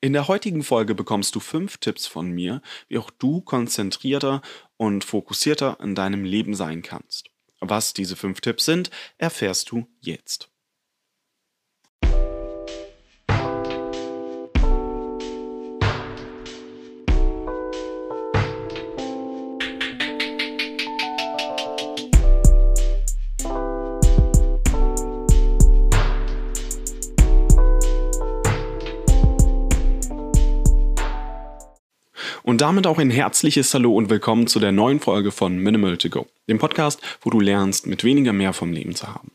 In der heutigen Folge bekommst du fünf Tipps von mir, wie auch du konzentrierter und fokussierter in deinem Leben sein kannst. Was diese fünf Tipps sind, erfährst du jetzt. Und damit auch ein herzliches Hallo und willkommen zu der neuen Folge von Minimal to Go, dem Podcast, wo du lernst, mit weniger mehr vom Leben zu haben.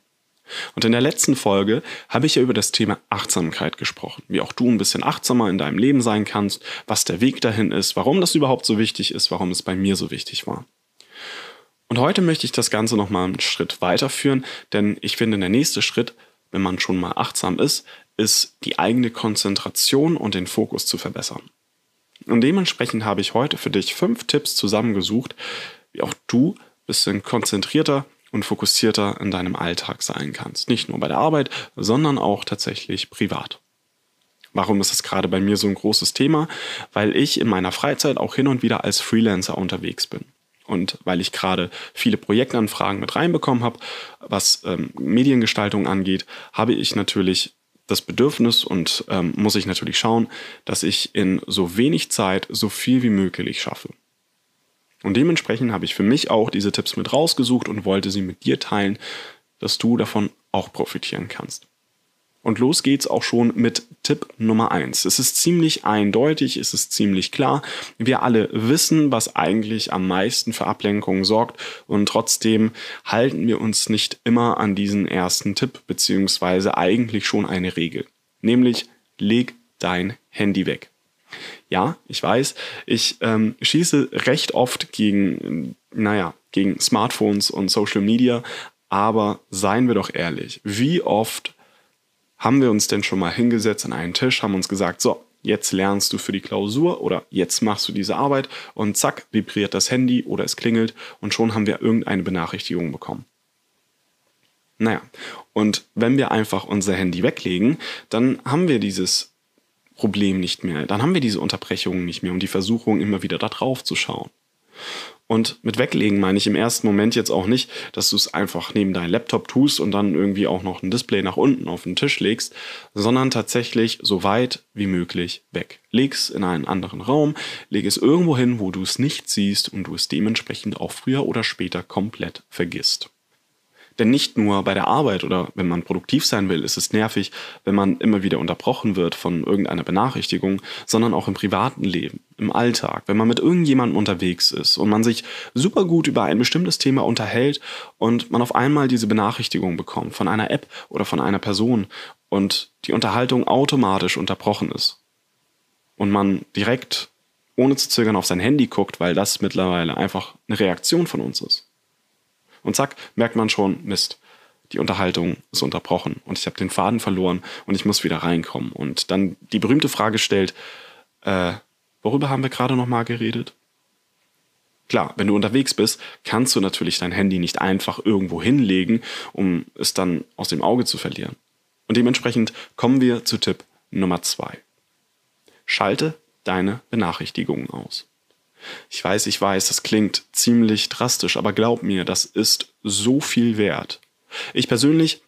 Und in der letzten Folge habe ich ja über das Thema Achtsamkeit gesprochen, wie auch du ein bisschen achtsamer in deinem Leben sein kannst, was der Weg dahin ist, warum das überhaupt so wichtig ist, warum es bei mir so wichtig war. Und heute möchte ich das Ganze nochmal einen Schritt weiterführen, denn ich finde, der nächste Schritt, wenn man schon mal achtsam ist, ist die eigene Konzentration und den Fokus zu verbessern. Und dementsprechend habe ich heute für dich fünf Tipps zusammengesucht, wie auch du ein bisschen konzentrierter und fokussierter in deinem Alltag sein kannst. Nicht nur bei der Arbeit, sondern auch tatsächlich privat. Warum ist es gerade bei mir so ein großes Thema? Weil ich in meiner Freizeit auch hin und wieder als Freelancer unterwegs bin. Und weil ich gerade viele Projektanfragen mit reinbekommen habe, was ähm, Mediengestaltung angeht, habe ich natürlich das Bedürfnis und ähm, muss ich natürlich schauen, dass ich in so wenig Zeit so viel wie möglich schaffe. Und dementsprechend habe ich für mich auch diese Tipps mit rausgesucht und wollte sie mit dir teilen, dass du davon auch profitieren kannst. Und los geht's auch schon mit Tipp Nummer eins. Es ist ziemlich eindeutig, es ist ziemlich klar. Wir alle wissen, was eigentlich am meisten für Ablenkungen sorgt und trotzdem halten wir uns nicht immer an diesen ersten Tipp, beziehungsweise eigentlich schon eine Regel. Nämlich, leg dein Handy weg. Ja, ich weiß, ich ähm, schieße recht oft gegen, naja, gegen Smartphones und Social Media, aber seien wir doch ehrlich, wie oft haben wir uns denn schon mal hingesetzt an einen Tisch, haben uns gesagt, so, jetzt lernst du für die Klausur oder jetzt machst du diese Arbeit und zack, vibriert das Handy oder es klingelt und schon haben wir irgendeine Benachrichtigung bekommen. Naja, und wenn wir einfach unser Handy weglegen, dann haben wir dieses Problem nicht mehr, dann haben wir diese Unterbrechungen nicht mehr und die Versuchung, immer wieder da drauf zu schauen. Und mit weglegen meine ich im ersten Moment jetzt auch nicht, dass du es einfach neben deinen Laptop tust und dann irgendwie auch noch ein Display nach unten auf den Tisch legst, sondern tatsächlich so weit wie möglich weg. Leg es in einen anderen Raum, leg es irgendwo hin, wo du es nicht siehst und du es dementsprechend auch früher oder später komplett vergisst. Denn nicht nur bei der Arbeit oder wenn man produktiv sein will, ist es nervig, wenn man immer wieder unterbrochen wird von irgendeiner Benachrichtigung, sondern auch im privaten Leben, im Alltag, wenn man mit irgendjemandem unterwegs ist und man sich super gut über ein bestimmtes Thema unterhält und man auf einmal diese Benachrichtigung bekommt von einer App oder von einer Person und die Unterhaltung automatisch unterbrochen ist. Und man direkt ohne zu zögern auf sein Handy guckt, weil das mittlerweile einfach eine Reaktion von uns ist. Und zack, merkt man schon, Mist, die Unterhaltung ist unterbrochen und ich habe den Faden verloren und ich muss wieder reinkommen. Und dann die berühmte Frage stellt, äh, worüber haben wir gerade nochmal geredet? Klar, wenn du unterwegs bist, kannst du natürlich dein Handy nicht einfach irgendwo hinlegen, um es dann aus dem Auge zu verlieren. Und dementsprechend kommen wir zu Tipp Nummer zwei. Schalte deine Benachrichtigungen aus. Ich weiß, ich weiß, das klingt ziemlich drastisch, aber glaub mir, das ist so viel wert. Ich persönlich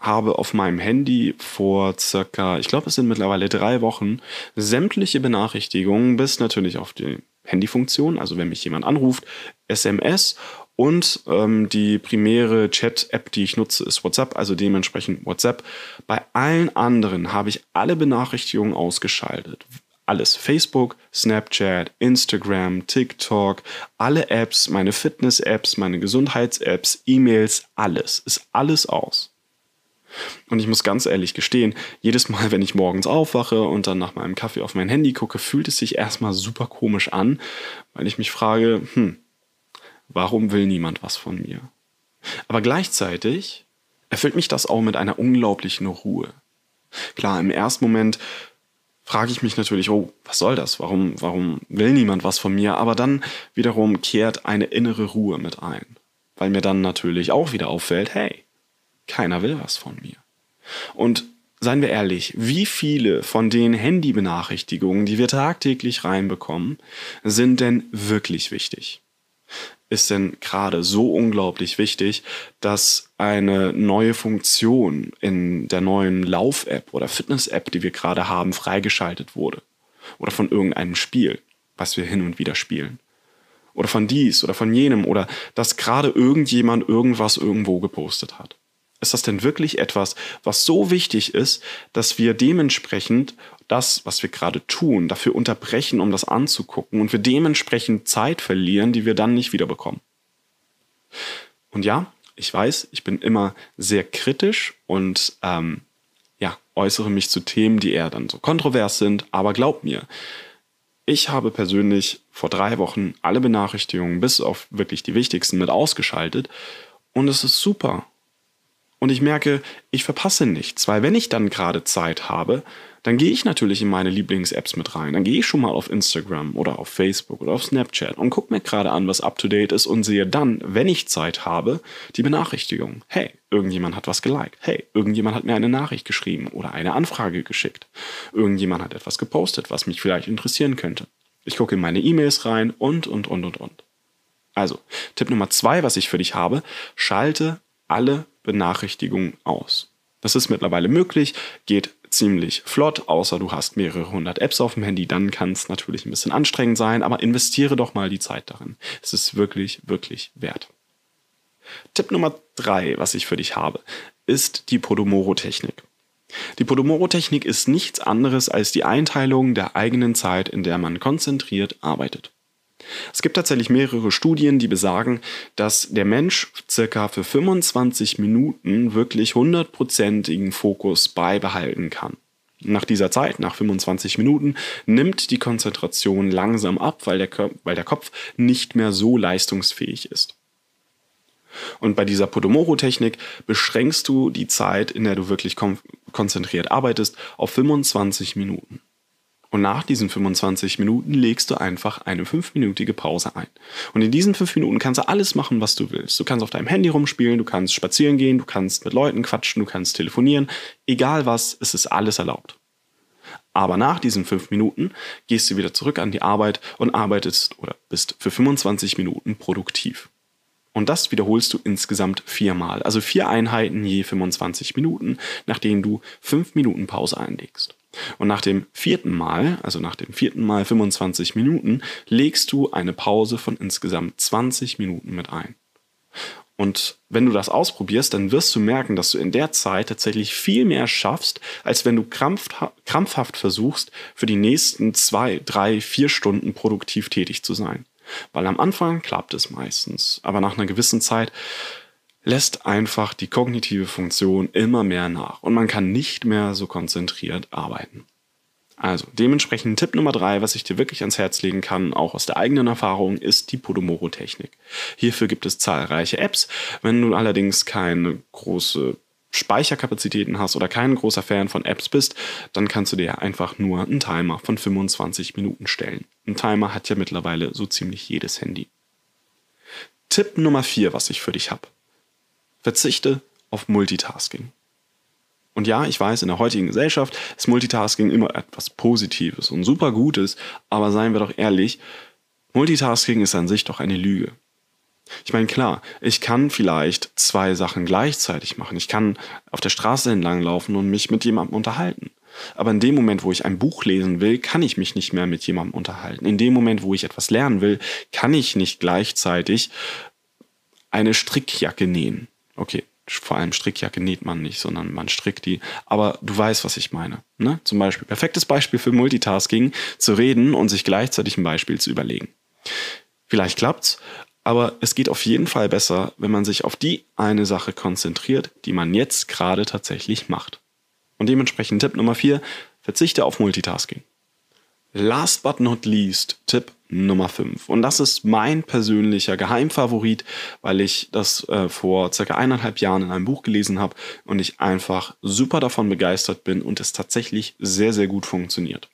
habe auf meinem Handy vor circa, ich glaube, es sind mittlerweile drei Wochen, sämtliche Benachrichtigungen bis natürlich auf die Handyfunktion, also wenn mich jemand anruft, SMS und ähm, die primäre Chat-App, die ich nutze, ist WhatsApp, also dementsprechend WhatsApp. Bei allen anderen habe ich alle Benachrichtigungen ausgeschaltet alles. Facebook, Snapchat, Instagram, TikTok, alle Apps, meine Fitness-Apps, meine Gesundheits-Apps, E-Mails, alles. Ist alles aus. Und ich muss ganz ehrlich gestehen, jedes Mal, wenn ich morgens aufwache und dann nach meinem Kaffee auf mein Handy gucke, fühlt es sich erstmal super komisch an, weil ich mich frage, hm, warum will niemand was von mir? Aber gleichzeitig erfüllt mich das auch mit einer unglaublichen Ruhe. Klar, im ersten Moment frage ich mich natürlich, oh, was soll das? Warum, warum will niemand was von mir? Aber dann wiederum kehrt eine innere Ruhe mit ein, weil mir dann natürlich auch wieder auffällt, hey, keiner will was von mir. Und seien wir ehrlich, wie viele von den Handybenachrichtigungen, die wir tagtäglich reinbekommen, sind denn wirklich wichtig? Ist denn gerade so unglaublich wichtig, dass eine neue Funktion in der neuen Lauf-App oder Fitness-App, die wir gerade haben, freigeschaltet wurde? Oder von irgendeinem Spiel, was wir hin und wieder spielen? Oder von dies oder von jenem oder dass gerade irgendjemand irgendwas irgendwo gepostet hat? Ist das denn wirklich etwas, was so wichtig ist, dass wir dementsprechend das, was wir gerade tun, dafür unterbrechen, um das anzugucken und wir dementsprechend Zeit verlieren, die wir dann nicht wiederbekommen? Und ja, ich weiß, ich bin immer sehr kritisch und ähm, ja, äußere mich zu Themen, die eher dann so kontrovers sind, aber glaub mir, ich habe persönlich vor drei Wochen alle Benachrichtigungen bis auf wirklich die wichtigsten mit ausgeschaltet und es ist super. Und ich merke, ich verpasse nichts, weil wenn ich dann gerade Zeit habe, dann gehe ich natürlich in meine Lieblings-Apps mit rein. Dann gehe ich schon mal auf Instagram oder auf Facebook oder auf Snapchat und gucke mir gerade an, was up-to-date ist und sehe dann, wenn ich Zeit habe, die Benachrichtigung. Hey, irgendjemand hat was geliked. Hey, irgendjemand hat mir eine Nachricht geschrieben oder eine Anfrage geschickt. Irgendjemand hat etwas gepostet, was mich vielleicht interessieren könnte. Ich gucke in meine E-Mails rein und, und, und, und, und. Also, Tipp Nummer zwei, was ich für dich habe, schalte alle Benachrichtigungen aus. Das ist mittlerweile möglich, geht ziemlich flott, außer du hast mehrere hundert Apps auf dem Handy, dann kann es natürlich ein bisschen anstrengend sein, aber investiere doch mal die Zeit darin. Es ist wirklich, wirklich wert. Tipp Nummer drei, was ich für dich habe, ist die Podomoro-Technik. Die Podomoro-Technik ist nichts anderes als die Einteilung der eigenen Zeit, in der man konzentriert arbeitet. Es gibt tatsächlich mehrere Studien, die besagen, dass der Mensch circa für 25 Minuten wirklich hundertprozentigen Fokus beibehalten kann. Nach dieser Zeit, nach 25 Minuten, nimmt die Konzentration langsam ab, weil der, weil der Kopf nicht mehr so leistungsfähig ist. Und bei dieser Podomoro-Technik beschränkst du die Zeit, in der du wirklich konzentriert arbeitest, auf 25 Minuten. Und nach diesen 25 Minuten legst du einfach eine fünfminütige Pause ein. Und in diesen fünf Minuten kannst du alles machen, was du willst. Du kannst auf deinem Handy rumspielen, du kannst spazieren gehen, du kannst mit Leuten quatschen, du kannst telefonieren. Egal was, es ist alles erlaubt. Aber nach diesen fünf Minuten gehst du wieder zurück an die Arbeit und arbeitest oder bist für 25 Minuten produktiv. Und das wiederholst du insgesamt viermal. Also vier Einheiten je 25 Minuten, nachdem du fünf Minuten Pause einlegst. Und nach dem vierten Mal, also nach dem vierten Mal 25 Minuten, legst du eine Pause von insgesamt 20 Minuten mit ein. Und wenn du das ausprobierst, dann wirst du merken, dass du in der Zeit tatsächlich viel mehr schaffst, als wenn du krampfhaft versuchst, für die nächsten zwei, drei, vier Stunden produktiv tätig zu sein. Weil am Anfang klappt es meistens, aber nach einer gewissen Zeit lässt einfach die kognitive Funktion immer mehr nach und man kann nicht mehr so konzentriert arbeiten. Also dementsprechend Tipp Nummer drei, was ich dir wirklich ans Herz legen kann, auch aus der eigenen Erfahrung, ist die Podomoro-Technik. Hierfür gibt es zahlreiche Apps. Wenn du allerdings keine große Speicherkapazitäten hast oder kein großer Fan von Apps bist, dann kannst du dir einfach nur einen Timer von 25 Minuten stellen. Ein Timer hat ja mittlerweile so ziemlich jedes Handy. Tipp Nummer vier, was ich für dich habe. Verzichte auf Multitasking. Und ja, ich weiß, in der heutigen Gesellschaft ist Multitasking immer etwas Positives und super Gutes, aber seien wir doch ehrlich, Multitasking ist an sich doch eine Lüge. Ich meine, klar, ich kann vielleicht zwei Sachen gleichzeitig machen. Ich kann auf der Straße entlang laufen und mich mit jemandem unterhalten. Aber in dem Moment, wo ich ein Buch lesen will, kann ich mich nicht mehr mit jemandem unterhalten. In dem Moment, wo ich etwas lernen will, kann ich nicht gleichzeitig eine Strickjacke nähen. Okay, vor allem Strickjacke näht man nicht, sondern man strickt die. Aber du weißt, was ich meine. Ne? Zum Beispiel, perfektes Beispiel für Multitasking, zu reden und sich gleichzeitig ein Beispiel zu überlegen. Vielleicht klappt's, aber es geht auf jeden Fall besser, wenn man sich auf die eine Sache konzentriert, die man jetzt gerade tatsächlich macht. Und dementsprechend Tipp Nummer vier: verzichte auf Multitasking. Last but not least, Tipp Nummer 5. Und das ist mein persönlicher Geheimfavorit, weil ich das äh, vor circa eineinhalb Jahren in einem Buch gelesen habe und ich einfach super davon begeistert bin und es tatsächlich sehr, sehr gut funktioniert.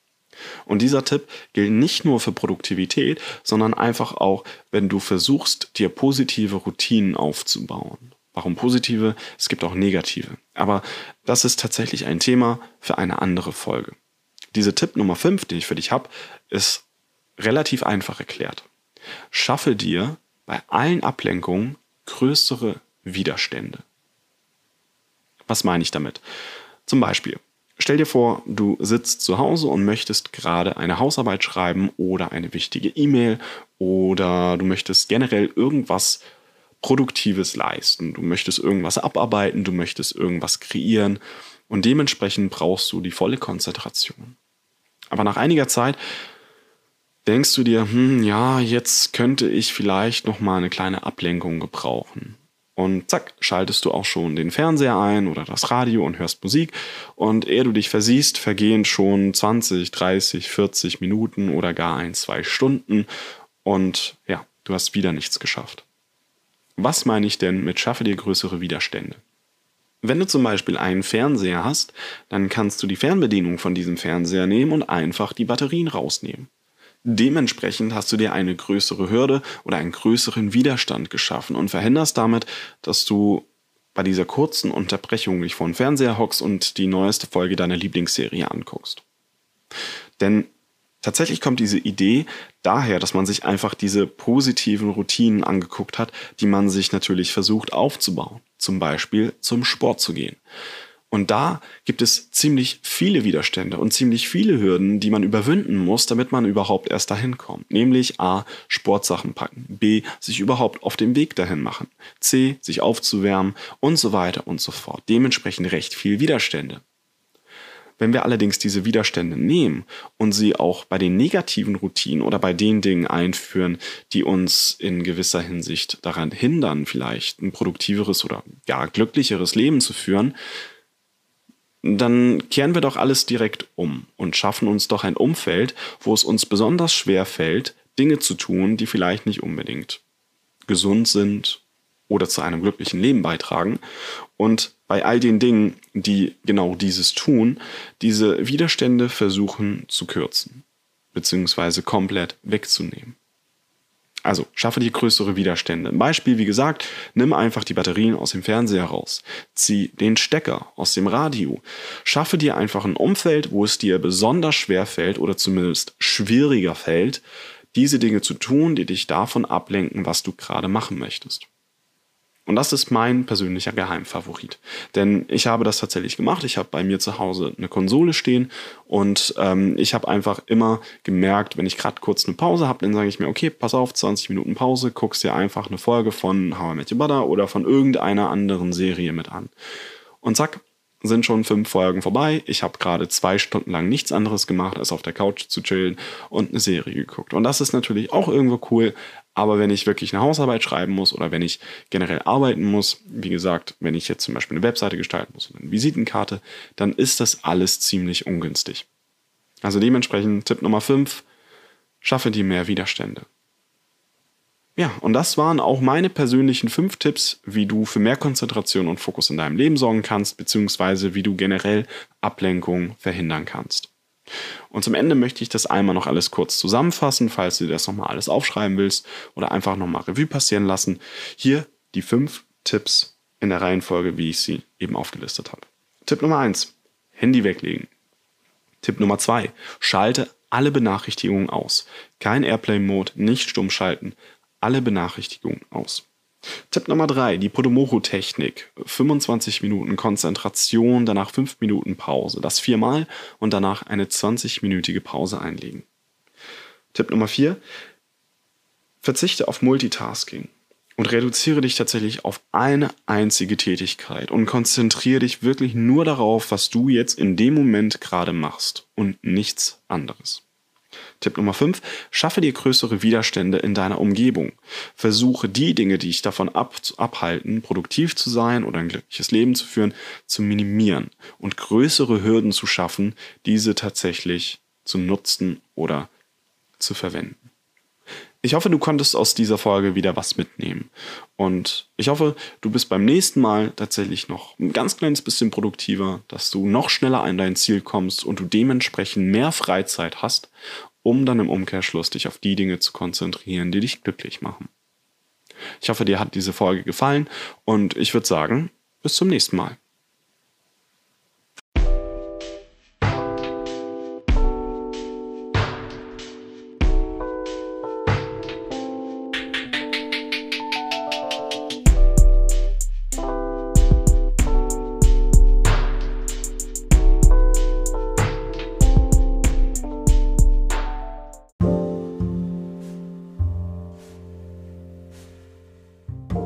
Und dieser Tipp gilt nicht nur für Produktivität, sondern einfach auch, wenn du versuchst, dir positive Routinen aufzubauen. Warum positive? Es gibt auch negative. Aber das ist tatsächlich ein Thema für eine andere Folge. Diese Tipp Nummer 5, den ich für dich habe, ist relativ einfach erklärt. Schaffe dir bei allen Ablenkungen größere Widerstände. Was meine ich damit? Zum Beispiel, stell dir vor, du sitzt zu Hause und möchtest gerade eine Hausarbeit schreiben oder eine wichtige E-Mail oder du möchtest generell irgendwas Produktives leisten. Du möchtest irgendwas abarbeiten, du möchtest irgendwas kreieren und dementsprechend brauchst du die volle Konzentration. Aber nach einiger Zeit denkst du dir, hm, ja, jetzt könnte ich vielleicht noch mal eine kleine Ablenkung gebrauchen. Und zack, schaltest du auch schon den Fernseher ein oder das Radio und hörst Musik. Und ehe du dich versiehst, vergehen schon 20, 30, 40 Minuten oder gar ein, zwei Stunden. Und ja, du hast wieder nichts geschafft. Was meine ich denn mit schaffe dir größere Widerstände? Wenn du zum Beispiel einen Fernseher hast, dann kannst du die Fernbedienung von diesem Fernseher nehmen und einfach die Batterien rausnehmen. Dementsprechend hast du dir eine größere Hürde oder einen größeren Widerstand geschaffen und verhinderst damit, dass du bei dieser kurzen Unterbrechung dich vor den Fernseher hockst und die neueste Folge deiner Lieblingsserie anguckst. Denn tatsächlich kommt diese Idee daher, dass man sich einfach diese positiven Routinen angeguckt hat, die man sich natürlich versucht aufzubauen. Zum Beispiel zum Sport zu gehen. Und da gibt es ziemlich viele Widerstände und ziemlich viele Hürden, die man überwinden muss, damit man überhaupt erst dahin kommt. Nämlich A, Sportsachen packen, B, sich überhaupt auf den Weg dahin machen, C, sich aufzuwärmen und so weiter und so fort. Dementsprechend recht viel Widerstände. Wenn wir allerdings diese Widerstände nehmen und sie auch bei den negativen Routinen oder bei den Dingen einführen, die uns in gewisser Hinsicht daran hindern, vielleicht ein produktiveres oder gar glücklicheres Leben zu führen, dann kehren wir doch alles direkt um und schaffen uns doch ein Umfeld, wo es uns besonders schwer fällt, Dinge zu tun, die vielleicht nicht unbedingt gesund sind oder zu einem glücklichen Leben beitragen. Und bei all den Dingen, die genau dieses tun, diese Widerstände versuchen zu kürzen, beziehungsweise komplett wegzunehmen. Also schaffe dir größere Widerstände. Ein Beispiel, wie gesagt, nimm einfach die Batterien aus dem Fernseher raus. Zieh den Stecker aus dem Radio. Schaffe dir einfach ein Umfeld, wo es dir besonders schwer fällt oder zumindest schwieriger fällt, diese Dinge zu tun, die dich davon ablenken, was du gerade machen möchtest. Und das ist mein persönlicher Geheimfavorit. Denn ich habe das tatsächlich gemacht. Ich habe bei mir zu Hause eine Konsole stehen und ähm, ich habe einfach immer gemerkt, wenn ich gerade kurz eine Pause habe, dann sage ich mir, okay, pass auf, 20 Minuten Pause, guckst dir einfach eine Folge von How I Met Your Mother oder von irgendeiner anderen Serie mit an. Und zack, sind schon fünf Folgen vorbei. Ich habe gerade zwei Stunden lang nichts anderes gemacht, als auf der Couch zu chillen und eine Serie geguckt. Und das ist natürlich auch irgendwo cool. Aber wenn ich wirklich eine Hausarbeit schreiben muss oder wenn ich generell arbeiten muss, wie gesagt, wenn ich jetzt zum Beispiel eine Webseite gestalten muss oder eine Visitenkarte, dann ist das alles ziemlich ungünstig. Also dementsprechend Tipp Nummer 5, schaffe dir mehr Widerstände. Ja, und das waren auch meine persönlichen fünf Tipps, wie du für mehr Konzentration und Fokus in deinem Leben sorgen kannst, beziehungsweise wie du generell Ablenkung verhindern kannst. Und zum Ende möchte ich das einmal noch alles kurz zusammenfassen, falls du das nochmal alles aufschreiben willst oder einfach nochmal Revue passieren lassen. Hier die fünf Tipps in der Reihenfolge, wie ich sie eben aufgelistet habe. Tipp Nummer eins: Handy weglegen. Tipp Nummer zwei: Schalte alle Benachrichtigungen aus. Kein Airplane-Mode, nicht stumm schalten alle Benachrichtigungen aus. Tipp Nummer 3, die Podomoro-Technik. 25 Minuten Konzentration, danach 5 Minuten Pause. Das viermal und danach eine 20-minütige Pause einlegen. Tipp Nummer 4, verzichte auf Multitasking und reduziere dich tatsächlich auf eine einzige Tätigkeit und konzentriere dich wirklich nur darauf, was du jetzt in dem Moment gerade machst und nichts anderes. Tipp Nummer 5, schaffe dir größere Widerstände in deiner Umgebung. Versuche die Dinge, die dich davon ab, abhalten, produktiv zu sein oder ein glückliches Leben zu führen, zu minimieren und größere Hürden zu schaffen, diese tatsächlich zu nutzen oder zu verwenden. Ich hoffe, du konntest aus dieser Folge wieder was mitnehmen. Und ich hoffe, du bist beim nächsten Mal tatsächlich noch ein ganz kleines bisschen produktiver, dass du noch schneller an dein Ziel kommst und du dementsprechend mehr Freizeit hast, um dann im Umkehrschluss dich auf die Dinge zu konzentrieren, die dich glücklich machen. Ich hoffe, dir hat diese Folge gefallen und ich würde sagen, bis zum nächsten Mal.